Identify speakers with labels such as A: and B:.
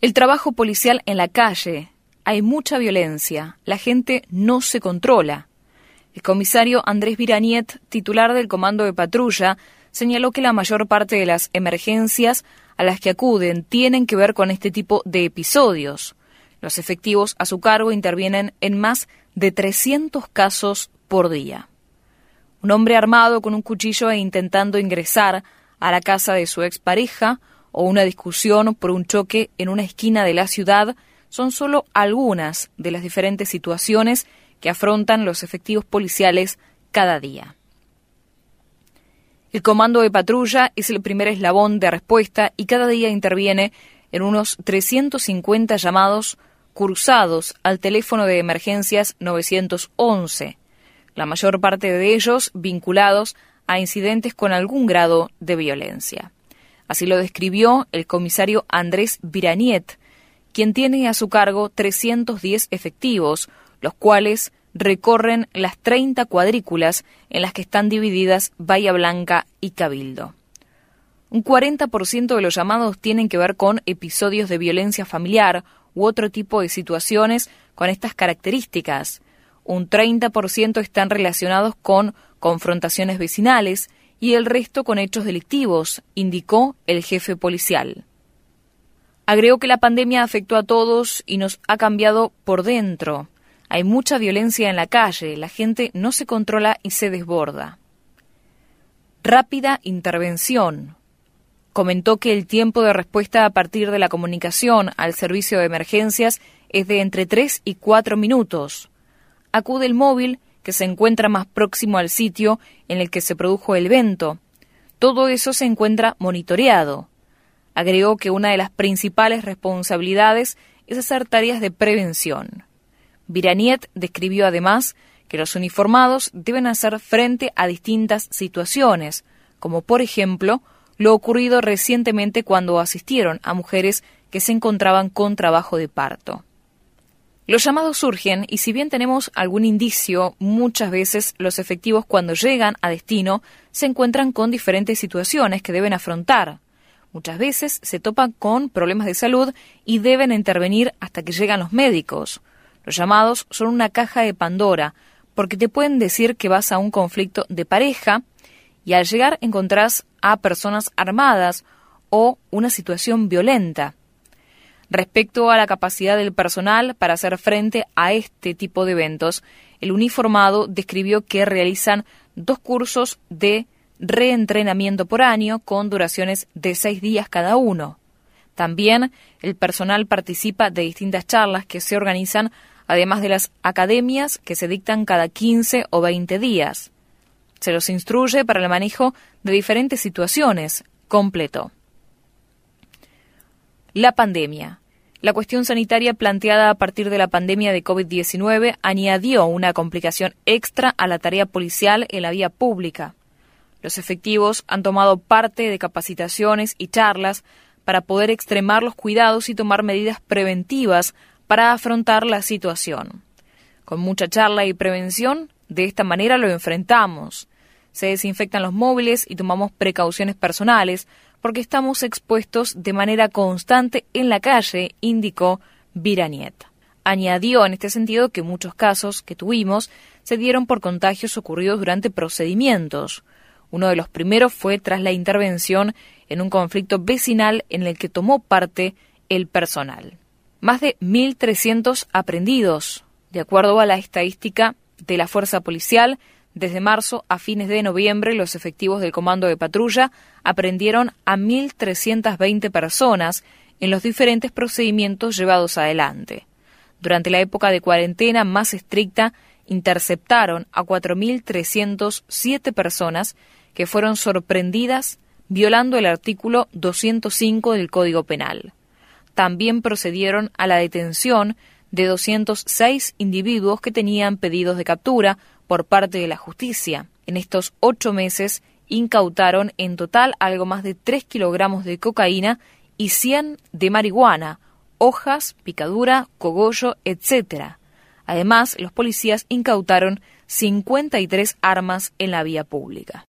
A: El trabajo policial en la calle. Hay mucha violencia. La gente no se controla. El comisario Andrés Viraniet, titular del Comando de Patrulla, señaló que la mayor parte de las emergencias a las que acuden tienen que ver con este tipo de episodios. Los efectivos a su cargo intervienen en más de 300 casos por día. Un hombre armado con un cuchillo e intentando ingresar a la casa de su expareja o una discusión por un choque en una esquina de la ciudad son solo algunas de las diferentes situaciones que afrontan los efectivos policiales cada día. El comando de patrulla es el primer eslabón de respuesta y cada día interviene en unos 350 llamados cruzados al teléfono de emergencias 911, la mayor parte de ellos vinculados a incidentes con algún grado de violencia. Así lo describió el comisario Andrés Viraniet, quien tiene a su cargo 310 efectivos, los cuales recorren las 30 cuadrículas en las que están divididas Bahía Blanca y Cabildo. Un 40% de los llamados tienen que ver con episodios de violencia familiar u otro tipo de situaciones con estas características. Un 30% están relacionados con confrontaciones vecinales y el resto con hechos delictivos, indicó el jefe policial. Agregó que la pandemia afectó a todos y nos ha cambiado por dentro. Hay mucha violencia en la calle, la gente no se controla y se desborda. Rápida intervención. Comentó que el tiempo de respuesta a partir de la comunicación al servicio de emergencias es de entre 3 y 4 minutos. Acude el móvil que se encuentra más próximo al sitio en el que se produjo el evento. Todo eso se encuentra monitoreado. Agregó que una de las principales responsabilidades es hacer tareas de prevención. Viraniet describió además que los uniformados deben hacer frente a distintas situaciones, como por ejemplo lo ocurrido recientemente cuando asistieron a mujeres que se encontraban con trabajo de parto. Los llamados surgen y si bien tenemos algún indicio, muchas veces los efectivos cuando llegan a destino se encuentran con diferentes situaciones que deben afrontar. Muchas veces se topan con problemas de salud y deben intervenir hasta que llegan los médicos. Los llamados son una caja de Pandora, porque te pueden decir que vas a un conflicto de pareja y al llegar encontrás a personas armadas o una situación violenta. Respecto a la capacidad del personal para hacer frente a este tipo de eventos, el uniformado describió que realizan dos cursos de reentrenamiento por año con duraciones de seis días cada uno. También el personal participa de distintas charlas que se organizan además de las academias que se dictan cada 15 o 20 días. Se los instruye para el manejo de diferentes situaciones, completo. La pandemia. La cuestión sanitaria planteada a partir de la pandemia de COVID-19 añadió una complicación extra a la tarea policial en la vía pública. Los efectivos han tomado parte de capacitaciones y charlas para poder extremar los cuidados y tomar medidas preventivas para afrontar la situación. Con mucha charla y prevención, de esta manera lo enfrentamos. Se desinfectan los móviles y tomamos precauciones personales porque estamos expuestos de manera constante en la calle, indicó Viraniet. Añadió en este sentido que muchos casos que tuvimos se dieron por contagios ocurridos durante procedimientos. Uno de los primeros fue tras la intervención en un conflicto vecinal en el que tomó parte el personal más de 1.300 aprendidos. De acuerdo a la estadística de la Fuerza Policial, desde marzo a fines de noviembre los efectivos del Comando de Patrulla aprendieron a 1.320 personas en los diferentes procedimientos llevados adelante. Durante la época de cuarentena más estricta, interceptaron a 4.307 personas que fueron sorprendidas violando el artículo 205 del Código Penal también procedieron a la detención de 206 individuos que tenían pedidos de captura por parte de la justicia. En estos ocho meses incautaron en total algo más de 3 kilogramos de cocaína y 100 de marihuana, hojas, picadura, cogollo, etc. Además, los policías incautaron 53 armas en la vía pública.